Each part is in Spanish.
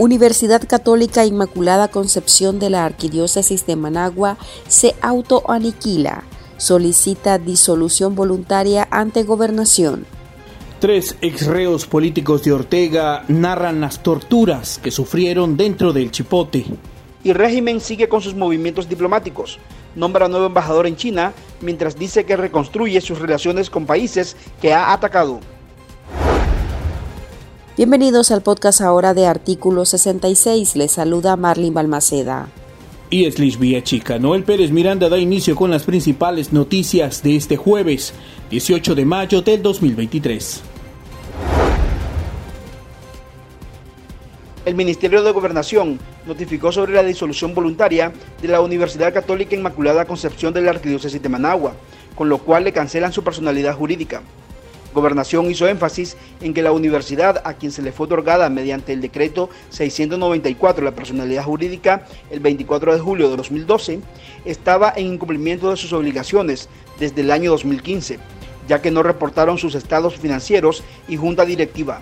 Universidad Católica Inmaculada Concepción de la Arquidiócesis de Managua se autoaniquila. Solicita disolución voluntaria ante gobernación. Tres exreos políticos de Ortega narran las torturas que sufrieron dentro del Chipote. Y régimen sigue con sus movimientos diplomáticos. Nombra nuevo embajador en China mientras dice que reconstruye sus relaciones con países que ha atacado. Bienvenidos al podcast ahora de Artículo 66. Les saluda Marlene Balmaceda. Y es Vía Chica. Noel Pérez Miranda da inicio con las principales noticias de este jueves, 18 de mayo del 2023. El Ministerio de Gobernación notificó sobre la disolución voluntaria de la Universidad Católica Inmaculada Concepción de la Arquidiócesis de Managua, con lo cual le cancelan su personalidad jurídica. Gobernación hizo énfasis en que la universidad, a quien se le fue otorgada mediante el decreto 694 la personalidad jurídica el 24 de julio de 2012, estaba en incumplimiento de sus obligaciones desde el año 2015, ya que no reportaron sus estados financieros y junta directiva.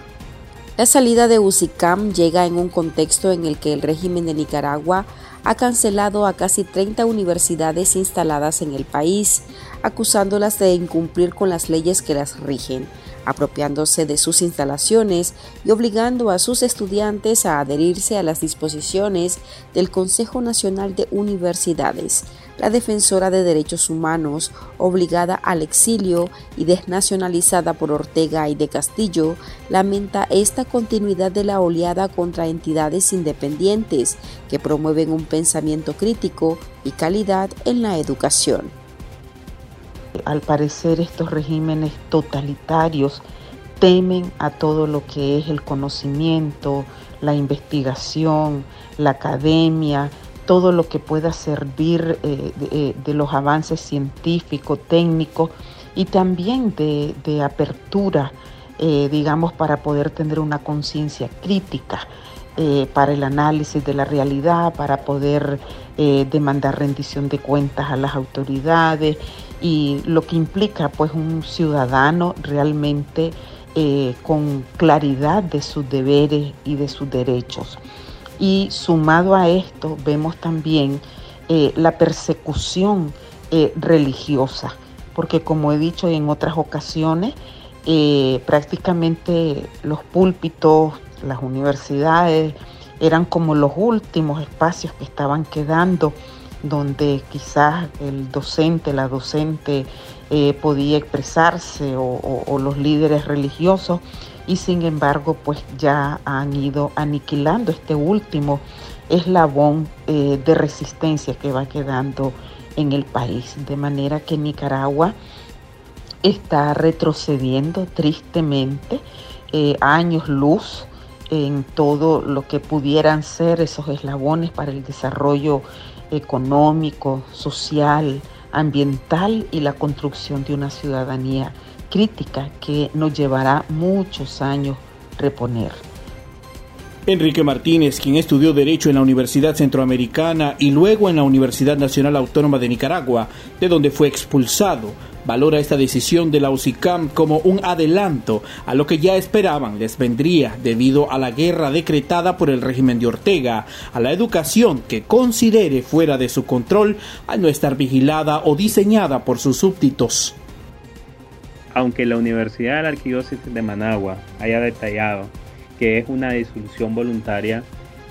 La salida de UCICAM llega en un contexto en el que el régimen de Nicaragua ha cancelado a casi 30 universidades instaladas en el país, acusándolas de incumplir con las leyes que las rigen, apropiándose de sus instalaciones y obligando a sus estudiantes a adherirse a las disposiciones del Consejo Nacional de Universidades, la defensora de derechos humanos, obligada al exilio y desnacionalizada por Ortega y de Castillo, lamenta esta continuidad de la oleada contra entidades independientes que promueven un pensamiento crítico y calidad en la educación. Al parecer estos regímenes totalitarios temen a todo lo que es el conocimiento, la investigación, la academia, todo lo que pueda servir eh, eh, de, los avances científicos, técnicos y también de, apertura, eh, digamos, para poder tener una conciencia crítica para el análisis de la realidad, para poder demandar rendición de cuentas a las autoridades y lo que implica pues un ciudadano realmente con claridad de sus deberes y de sus derechos. Y sumado a esto vemos también eh, la persecución eh, religiosa, porque como he dicho en otras ocasiones, eh, prácticamente los púlpitos, las universidades eran como los últimos espacios que estaban quedando donde quizás el docente, la docente podía expresarse o los líderes religiosos y sin embargo pues ya han ido aniquilando este último eslabón eh, de resistencia que va quedando en el país. De manera que Nicaragua está retrocediendo tristemente eh, años luz en todo lo que pudieran ser esos eslabones para el desarrollo económico, social, ambiental y la construcción de una ciudadanía crítica que nos llevará muchos años reponer. Enrique Martínez, quien estudió Derecho en la Universidad Centroamericana y luego en la Universidad Nacional Autónoma de Nicaragua, de donde fue expulsado, valora esta decisión de la UCICAM como un adelanto a lo que ya esperaban. Les vendría debido a la guerra decretada por el régimen de Ortega, a la educación que considere fuera de su control al no estar vigilada o diseñada por sus súbditos. Aunque la Universidad de la Arquidiócesis de Managua haya detallado que es una disolución voluntaria,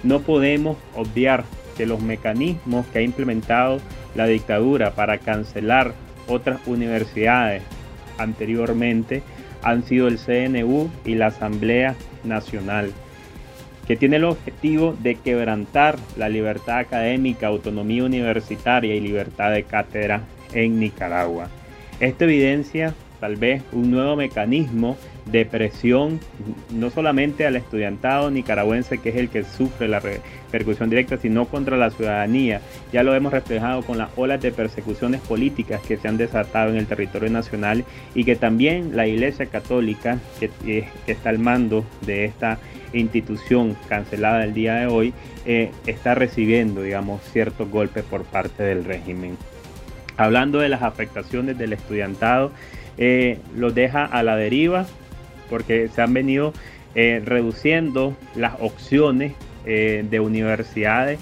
no podemos obviar que los mecanismos que ha implementado la dictadura para cancelar otras universidades anteriormente han sido el CNU y la Asamblea Nacional, que tiene el objetivo de quebrantar la libertad académica, autonomía universitaria y libertad de cátedra en Nicaragua. Esta evidencia tal vez un nuevo mecanismo de presión, no solamente al estudiantado nicaragüense, que es el que sufre la repercusión directa, sino contra la ciudadanía. Ya lo hemos reflejado con las olas de persecuciones políticas que se han desatado en el territorio nacional y que también la Iglesia Católica, que, eh, está al mando de esta institución cancelada el día de hoy, eh, está recibiendo, digamos, ciertos golpes por parte del régimen. Hablando de las afectaciones del estudiantado, eh, los deja a la deriva porque se han venido eh, reduciendo las opciones eh, de universidades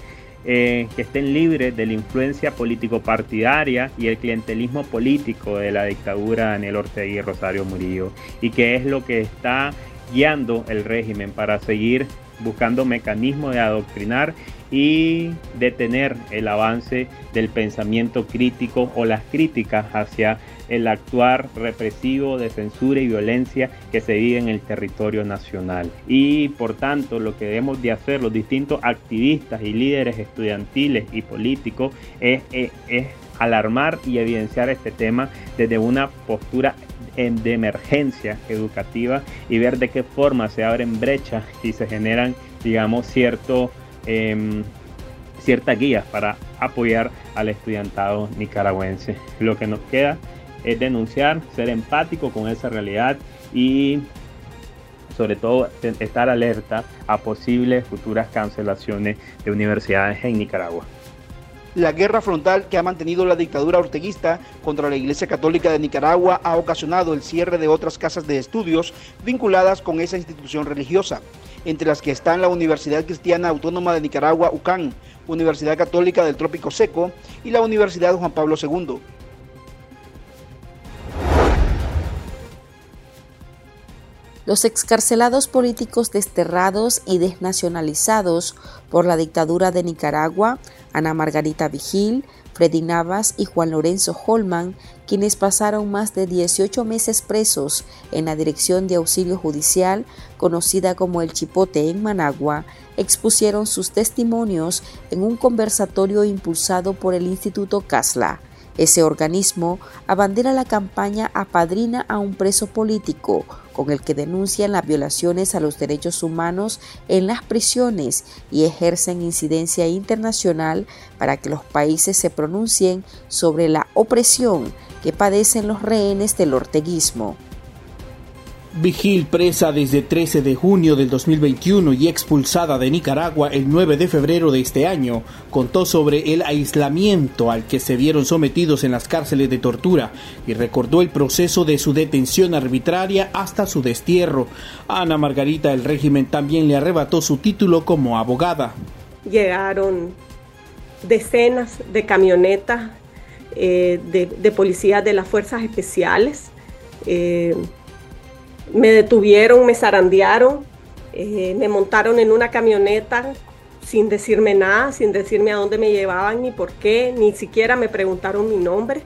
eh, que estén libres de la influencia político-partidaria y el clientelismo político de la dictadura de Daniel Ortega y Rosario Murillo, y que es lo que está guiando el régimen para seguir buscando mecanismos de adoctrinar y detener el avance del pensamiento crítico o las críticas hacia el actuar represivo de censura y violencia que se vive en el territorio nacional. Y por tanto lo que debemos de hacer los distintos activistas y líderes estudiantiles y políticos es, alarmar y evidenciar este tema desde una postura de emergencia educativa y ver de qué forma se abren brechas y se generan, digamos, cierto, eh, ciertas guías para apoyar al estudiantado nicaragüense. Lo que nos queda es denunciar, ser empático con esa realidad y sobre todo estar alerta a posibles futuras cancelaciones de universidades en Nicaragua. La guerra frontal que ha mantenido la dictadura orteguista contra la Iglesia Católica de Nicaragua ha ocasionado el cierre de otras casas de estudios vinculadas con esa institución religiosa, entre las que están la Universidad Cristiana Autónoma de Nicaragua, UCAN, Universidad Católica del Trópico Seco y la Universidad Juan Pablo II. Los excarcelados políticos desterrados y desnacionalizados por la dictadura de Nicaragua, Ana Margarita Vigil, Freddy Navas y Juan Lorenzo Holman, quienes pasaron más de 18 meses presos en la Dirección de Auxilio Judicial, conocida como el Chipote en Managua, expusieron sus testimonios en un conversatorio impulsado por el Instituto Casla. Ese organismo abandera la campaña Apadrina a un preso político, con el que denuncian las violaciones a los derechos humanos en las prisiones y ejercen incidencia internacional para que los países se pronuncien sobre la opresión que padecen los rehenes del orteguismo. Vigil, presa desde 13 de junio del 2021 y expulsada de Nicaragua el 9 de febrero de este año, contó sobre el aislamiento al que se vieron sometidos en las cárceles de tortura y recordó el proceso de su detención arbitraria hasta su destierro. Ana Margarita el régimen también le arrebató su título como abogada. Llegaron decenas de camionetas eh, de, de policías de las fuerzas especiales. Eh, me detuvieron, me zarandearon, eh, me montaron en una camioneta sin decirme nada, sin decirme a dónde me llevaban ni por qué, ni siquiera me preguntaron mi nombre.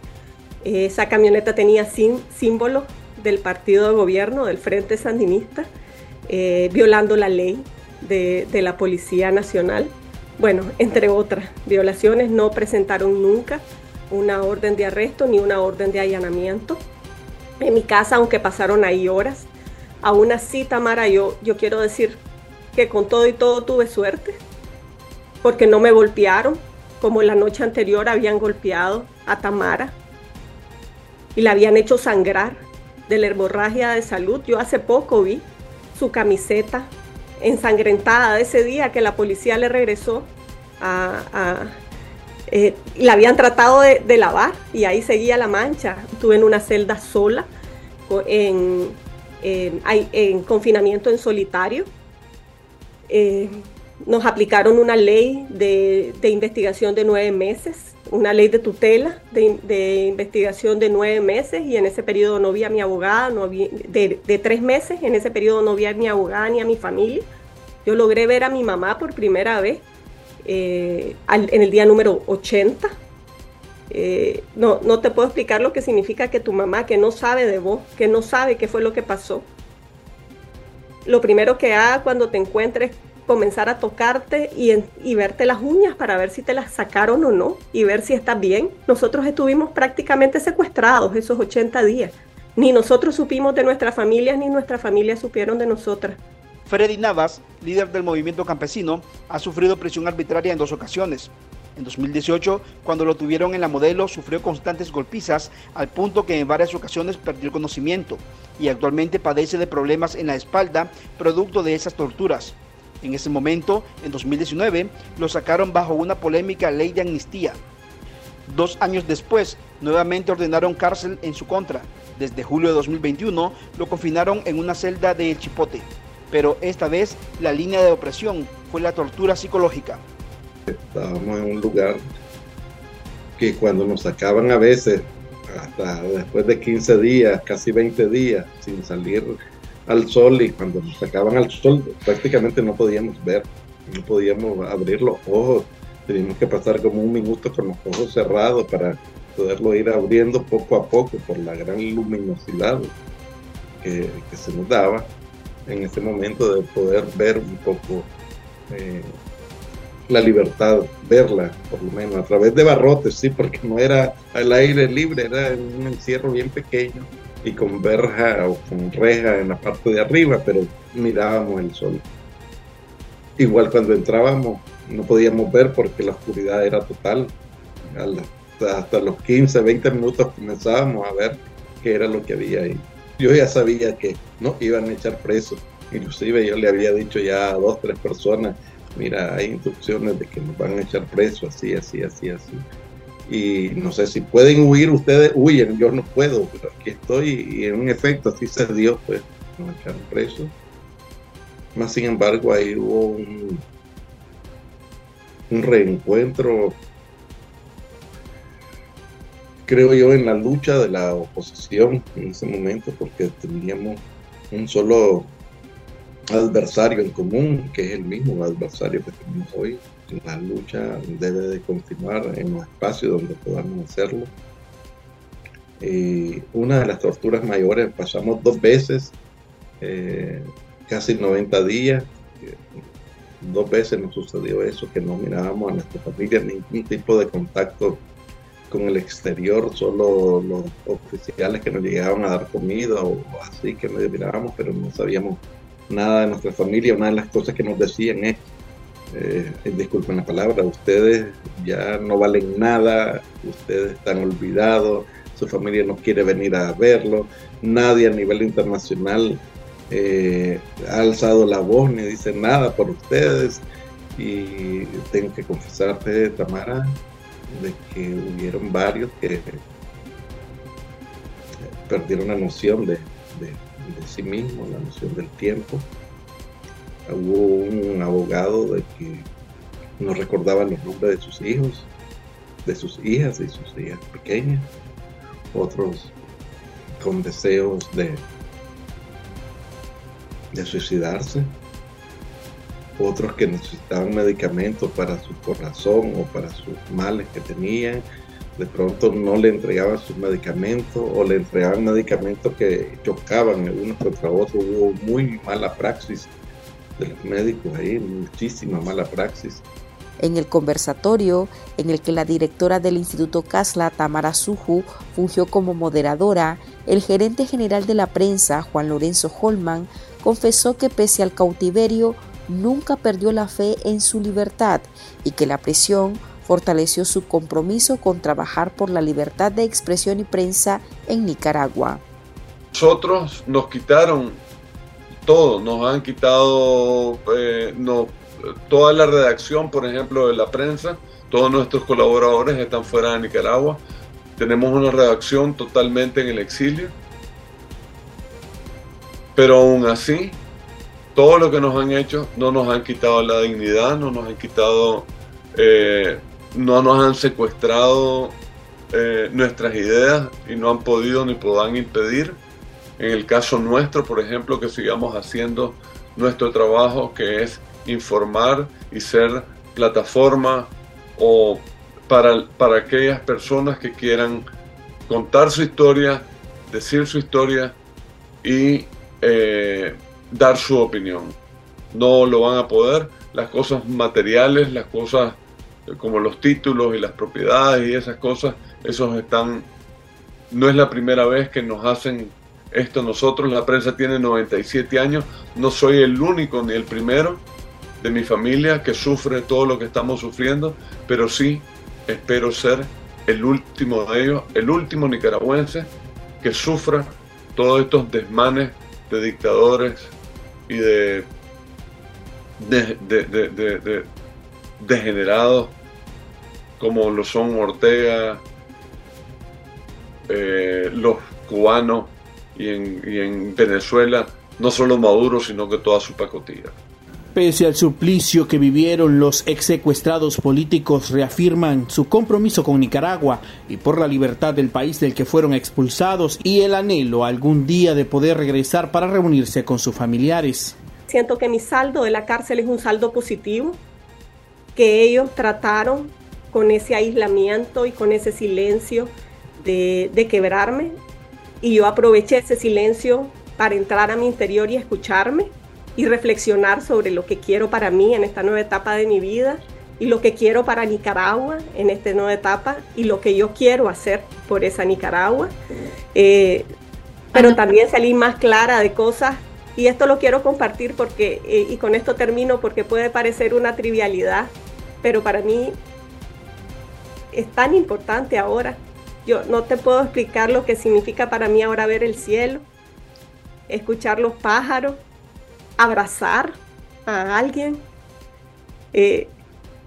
Eh, esa camioneta tenía símbolo del partido de gobierno, del Frente Sandinista, eh, violando la ley de la Policía Nacional. Bueno, entre otras violaciones, no presentaron nunca una orden de arresto ni una orden de allanamiento en mi casa, aunque pasaron ahí horas. Aún así, Tamara, yo, yo quiero decir que con todo y todo tuve suerte, porque no me golpearon, como la noche anterior habían golpeado a Tamara y la habían hecho sangrar de la hemorragia de salud. Yo hace poco vi su camiseta ensangrentada de ese día que la policía le regresó a, eh, la habían tratado de, lavar y ahí seguía la mancha. Estuve en una celda sola, en, en confinamiento en solitario. Eh, nos aplicaron una ley de, investigación de nueve meses, una ley de tutela de, investigación de nueve meses y en ese periodo no vi a mi abogada, no vi, de, tres meses, en ese periodo no vi a mi abogada ni a mi familia. Yo logré ver a mi mamá por primera vez eh, en el día número 80. Eh, no, no te puedo explicar lo que significa que tu mamá, que no sabe de vos, que no sabe qué fue lo que pasó, lo primero que haga cuando te encuentres comenzar a tocarte y, y, verte las uñas para ver si te las sacaron o no y ver si estás bien. Nosotros estuvimos prácticamente secuestrados esos 80 días. Ni nosotros supimos de nuestras familias ni nuestras familias supieron de nosotras. Freddy Navas, líder del movimiento campesino, ha sufrido prisión arbitraria en dos ocasiones. En 2018, cuando lo tuvieron en la modelo, sufrió constantes golpizas al punto que en varias ocasiones perdió el conocimiento y actualmente padece de problemas en la espalda producto de esas torturas. En ese momento, en 2019, lo sacaron bajo una polémica ley de amnistía. Dos años después, nuevamente ordenaron cárcel en su contra. Desde julio de 2021, lo confinaron en una celda de El Chipote. Pero esta vez la línea de opresión fue la tortura psicológica. Estábamos en un lugar que cuando nos sacaban a veces, hasta después de 15 días, casi 20 días, sin salir al sol, y cuando nos sacaban al sol prácticamente no podíamos ver, no podíamos abrir los ojos, teníamos que pasar como un minuto con los ojos cerrados para poderlo ir abriendo poco a poco por la gran luminosidad que, se nos daba en ese momento de poder ver un poco eh, la libertad, verla por lo menos a través de barrotes, sí, porque no era al aire libre, era un encierro bien pequeño y con verja o con reja en la parte de arriba, pero mirábamos el sol. Igual cuando entrábamos no podíamos ver porque la oscuridad era total. Hasta los 15, 20 minutos comenzábamos a ver qué era lo que había ahí. Yo ya sabía que no iban a echar presos. Inclusive yo le había dicho ya a dos, tres personas, mira, hay instrucciones de que nos van a echar presos, así, así, así, así. Y no sé si pueden huir, ustedes huyen, yo no puedo, pero aquí estoy y en un efecto así se dio, pues nos echaron presos. Más sin embargo, ahí hubo un reencuentro, creo yo, en la lucha de la oposición en ese momento, porque teníamos un solo adversario en común, que es el mismo adversario que tenemos hoy. La lucha debe de continuar en los espacios donde podamos hacerlo. Y una de las torturas mayores, pasamos dos veces, eh, casi 90 días, dos veces nos sucedió eso, que no mirábamos a nuestra familia, ningún tipo de contacto con el exterior, solo los oficiales que nos llegaban a dar comida o así que nos mirábamos, pero no sabíamos nada de nuestra familia. Una de las cosas que nos decían es, eh, disculpen la palabra, ustedes ya no valen nada, ustedes están olvidados, su familia no quiere venir a verlo, nadie a nivel internacional eh, ha alzado la voz ni dice nada por ustedes. Y tengo que confesarte, Tamara, de que hubieron varios que perdieron la noción de, sí mismo, la noción del tiempo. Hubo un abogado de que no recordaba los nombres de sus hijos, de sus hijas y sus hijas pequeñas. Otros con deseos de de suicidarse, otros que necesitaban medicamentos para su corazón o para sus males que tenían, de pronto no le entregaban sus medicamentos o le entregaban medicamentos que chocaban unos contra otros, hubo muy mala praxis de los médicos ahí, muchísima mala praxis. En el conversatorio, en el que la directora del Instituto Casla, Tamara Suju, fungió como moderadora, el gerente general de la prensa, Juan Lorenzo Holman, confesó que pese al cautiverio nunca perdió la fe en su libertad y que la prisión fortaleció su compromiso con trabajar por la libertad de expresión y prensa en Nicaragua. Nosotros nos quitaron todo, nos han quitado eh, toda la redacción, por ejemplo, de la prensa, todos nuestros colaboradores están fuera de Nicaragua, tenemos una redacción totalmente en el exilio pero aún así, todo lo que nos han hecho no nos han quitado la dignidad, no nos han quitado, eh, no nos han secuestrado eh, nuestras ideas y no han podido ni podrán impedir, en el caso nuestro, por ejemplo, que sigamos haciendo nuestro trabajo, que es informar y ser plataforma o para, para aquellas personas que quieran contar su historia, decir su historia y eh, dar su opinión. No lo van a poder. Las cosas materiales, las cosas como los títulos y las propiedades y esas cosas, esos están... No es la primera vez que nos hacen esto nosotros. La prensa tiene 97 años. No soy el único ni el primero de mi familia que sufre todo lo que estamos sufriendo, pero sí espero ser el último de ellos, el último nicaragüense que sufra todos estos desmanes de dictadores y de, de, degenerados como lo son Ortega, eh, los cubanos y en, Venezuela no solo Maduro, sino que toda su pacotilla. Pese al suplicio que vivieron, los ex secuestrados políticos reafirman su compromiso con Nicaragua y por la libertad del país del que fueron expulsados y el anhelo algún día de poder regresar para reunirse con sus familiares. Siento que mi saldo de la cárcel es un saldo positivo, que ellos trataron con ese aislamiento y con ese silencio de, de quebrarme y yo aproveché ese silencio para entrar a mi interior y escucharme y reflexionar sobre lo que quiero para mí en esta nueva etapa de mi vida y lo que quiero para Nicaragua en esta nueva etapa y lo que yo quiero hacer por esa Nicaragua. Eh, pero también salí más clara de cosas y esto lo quiero compartir porque, eh, y con esto termino porque puede parecer una trivialidad, pero para mí es tan importante ahora. Yo no te puedo explicar lo que significa para mí ahora ver el cielo, escuchar los pájaros, abrazar a alguien. Eh,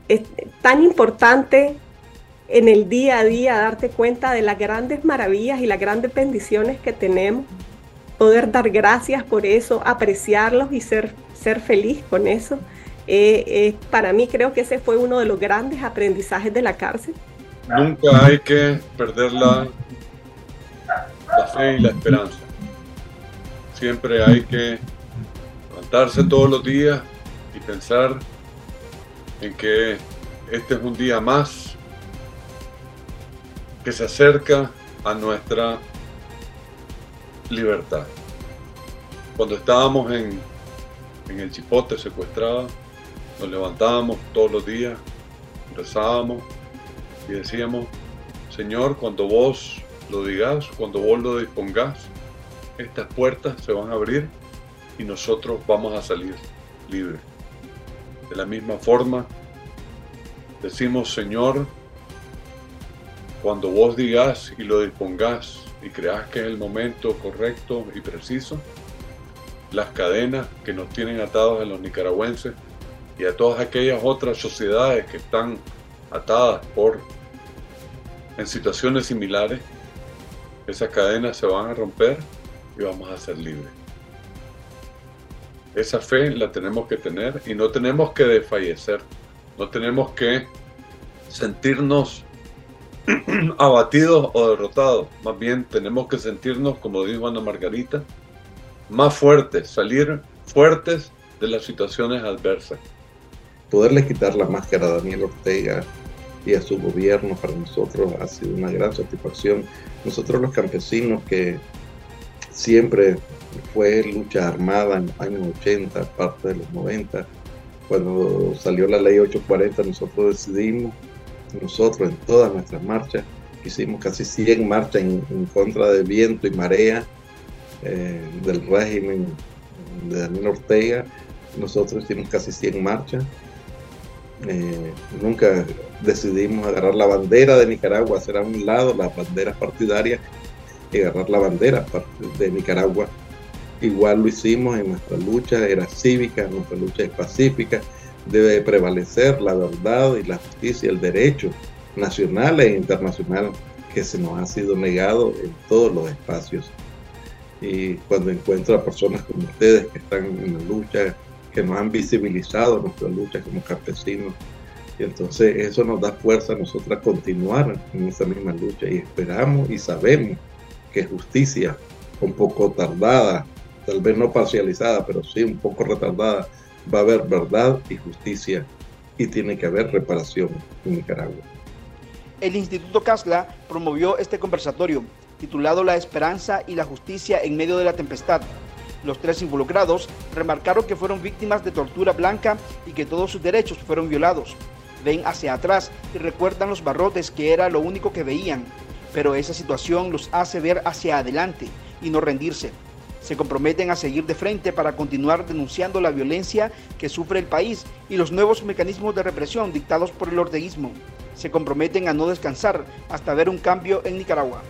es tan importante en el día a día darte cuenta de las grandes maravillas y las grandes bendiciones que tenemos, poder dar gracias por eso, apreciarlos y ser, ser feliz con eso. Eh, eh, para mí creo que ese fue uno de los grandes aprendizajes de la cárcel. Nunca hay que perder la, la fe y la esperanza. Siempre hay que levantarse todos los días y pensar en que este es un día más que se acerca a nuestra libertad. Cuando estábamos en, en el chipote secuestrado, nos levantábamos todos los días, rezábamos y decíamos, Señor, cuando vos lo digas, cuando vos lo dispongas, estas puertas se van a abrir y nosotros vamos a salir libres. De la misma forma, decimos, Señor, cuando vos digas y lo dispongas y creas que es el momento correcto y preciso, las cadenas que nos tienen atados a los nicaragüenses y a todas aquellas otras sociedades que están atadas por en situaciones similares, esas cadenas se van a romper y vamos a ser libres. Esa fe la tenemos que tener y no tenemos que desfallecer, no tenemos que sentirnos abatidos o derrotados, más bien tenemos que sentirnos, como dijo Ana Margarita, más fuertes, salir fuertes de las situaciones adversas. Poderle quitar la máscara a Daniel Ortega y a su gobierno para nosotros ha sido una gran satisfacción. Nosotros los campesinos que siempre fue lucha armada en los años 80, parte de los 90. Cuando salió la ley 840, nosotros decidimos, nosotros en todas nuestras marchas, hicimos casi 100 marchas en, contra de viento y marea eh, del régimen de Daniel Ortega. Nosotros hicimos casi 100 marchas. Eh, nunca decidimos agarrar la bandera de Nicaragua, hacer a un lado las banderas partidarias y agarrar la bandera de Nicaragua igual lo hicimos en nuestra lucha, era cívica, nuestra lucha es pacífica, debe prevalecer la verdad y la justicia, el derecho nacional e internacional que se nos ha sido negado en todos los espacios. Y cuando encuentro a personas como ustedes que están en la lucha, que nos han visibilizado nuestra lucha como campesinos, y entonces eso nos da fuerza a continuar en esa misma lucha y esperamos y sabemos que justicia, un poco tardada, tal vez no parcializada, pero sí un poco retardada, va a haber verdad y justicia y tiene que haber reparación en Nicaragua. El Instituto Casla promovió este conversatorio titulado La esperanza y la justicia en medio de la tempestad. Los tres involucrados remarcaron que fueron víctimas de tortura blanca y que todos sus derechos fueron violados. Ven hacia atrás y recuerdan los barrotes que era lo único que veían, pero esa situación los hace ver hacia adelante y no rendirse se comprometen a seguir de frente para continuar denunciando la violencia que sufre el país y los nuevos mecanismos de represión dictados por el ordeísmo. Se comprometen a no descansar hasta ver un cambio en Nicaragua.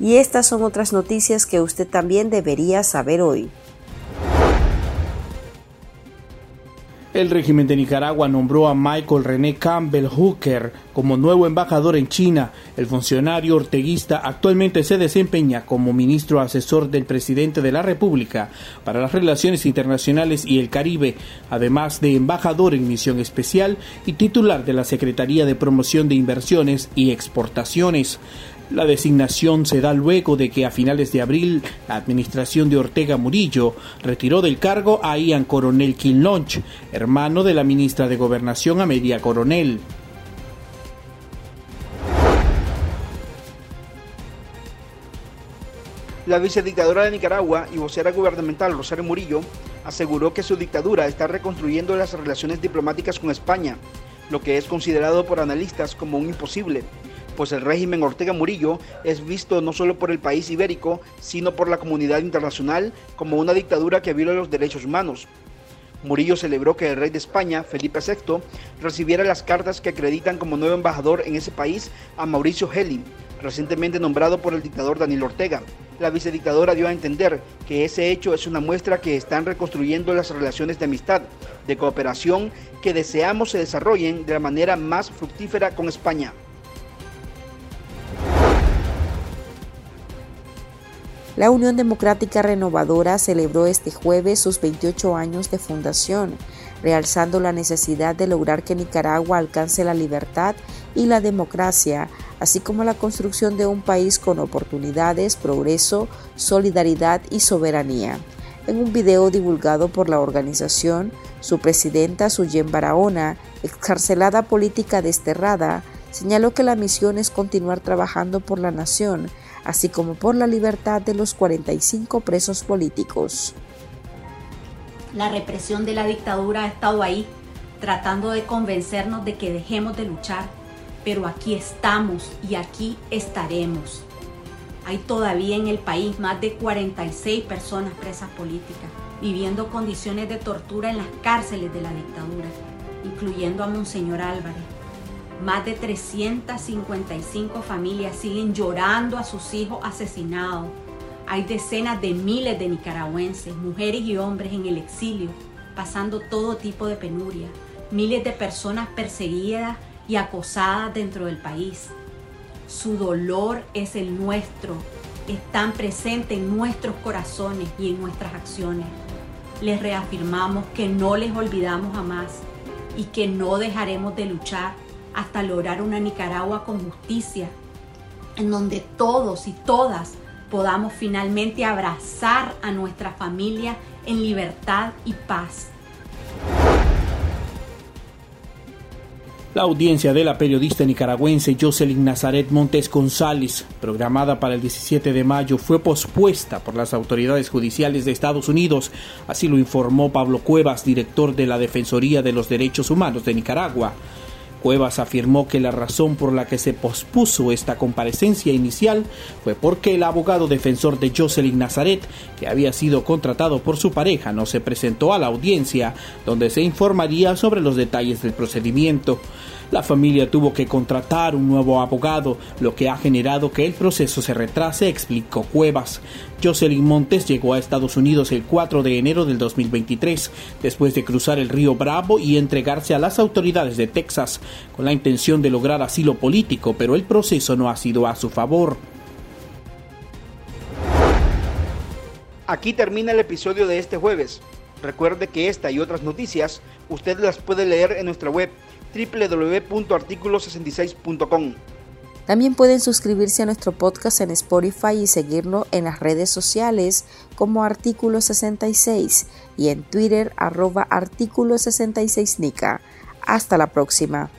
Y estas son otras noticias que usted también debería saber hoy. El régimen de Nicaragua nombró a Michael René Campbell Hooker como nuevo embajador en China. El funcionario orteguista actualmente se desempeña como ministro asesor del presidente de la República para las relaciones internacionales y el Caribe, además de embajador en misión especial y titular de la Secretaría de Promoción de Inversiones y Exportaciones. La designación se da luego de que a finales de abril la administración de Ortega Murillo retiró del cargo a Ian Coronel Quinlonch, hermano de la ministra de Gobernación Amelia Coronel. La vicedictadora de Nicaragua y vocera gubernamental Rosario Murillo aseguró que su dictadura está reconstruyendo las relaciones diplomáticas con España, lo que es considerado por analistas como un imposible pues el régimen Ortega Murillo es visto no solo por el país ibérico, sino por la comunidad internacional como una dictadura que viola los derechos humanos. Murillo celebró que el rey de España, Felipe VI, recibiera las cartas que acreditan como nuevo embajador en ese país a Mauricio Heli, recientemente nombrado por el dictador Daniel Ortega. La vicedictadora dio a entender que ese hecho es una muestra que están reconstruyendo las relaciones de amistad, de cooperación que deseamos se desarrollen de la manera más fructífera con España. La Unión Democrática Renovadora celebró este jueves sus 28 años de fundación, realzando la necesidad de lograr que Nicaragua alcance la libertad y la democracia, así como la construcción de un país con oportunidades, progreso, solidaridad y soberanía. En un video divulgado por la organización, su presidenta Suyen Barahona, excarcelada política desterrada, señaló que la misión es continuar trabajando por la nación, así como por la libertad de los 45 presos políticos. La represión de la dictadura ha estado ahí, tratando de convencernos de que dejemos de luchar, pero aquí estamos y aquí estaremos. Hay todavía en el país más de 46 personas presas políticas, viviendo condiciones de tortura en las cárceles de la dictadura, incluyendo a Monseñor Álvarez más de 355 familias siguen llorando a sus hijos asesinados. Hay decenas de miles de nicaragüenses, mujeres y hombres en el exilio, pasando todo tipo de penuria. Miles de personas perseguidas y acosadas dentro del país. Su dolor es el nuestro, están presentes en nuestros corazones y en nuestras acciones. Les reafirmamos que no les olvidamos jamás y que no dejaremos de luchar hasta lograr una Nicaragua con justicia, en donde todos y todas podamos finalmente abrazar a nuestra familia en libertad y paz. La audiencia de la periodista nicaragüense Jocelyn Nazaret Montes González, programada para el 17 de mayo, fue pospuesta por las autoridades judiciales de Estados Unidos. Así lo informó Pablo Cuevas, director de la Defensoría de los Derechos Humanos de Nicaragua. Cuevas afirmó que la razón por la que se pospuso esta comparecencia inicial fue porque el abogado defensor de Jocelyn Nazaret, que había sido contratado por su pareja, no se presentó a la audiencia, donde se informaría sobre los detalles del procedimiento. La familia tuvo que contratar un nuevo abogado, lo que ha generado que el proceso se retrase, explicó Cuevas. Jocelyn Montes llegó a Estados Unidos el 4 de enero del 2023, después de cruzar el río Bravo y entregarse a las autoridades de Texas, con la intención de lograr asilo político, pero el proceso no ha sido a su favor. Aquí termina el episodio de este jueves. Recuerde que esta y otras noticias usted las puede leer en nuestra web www.articulo66.com. También pueden suscribirse a nuestro podcast en Spotify y seguirlo en las redes sociales como Artículo 66 y en Twitter arroba Artículo 66 Nica. Hasta la próxima.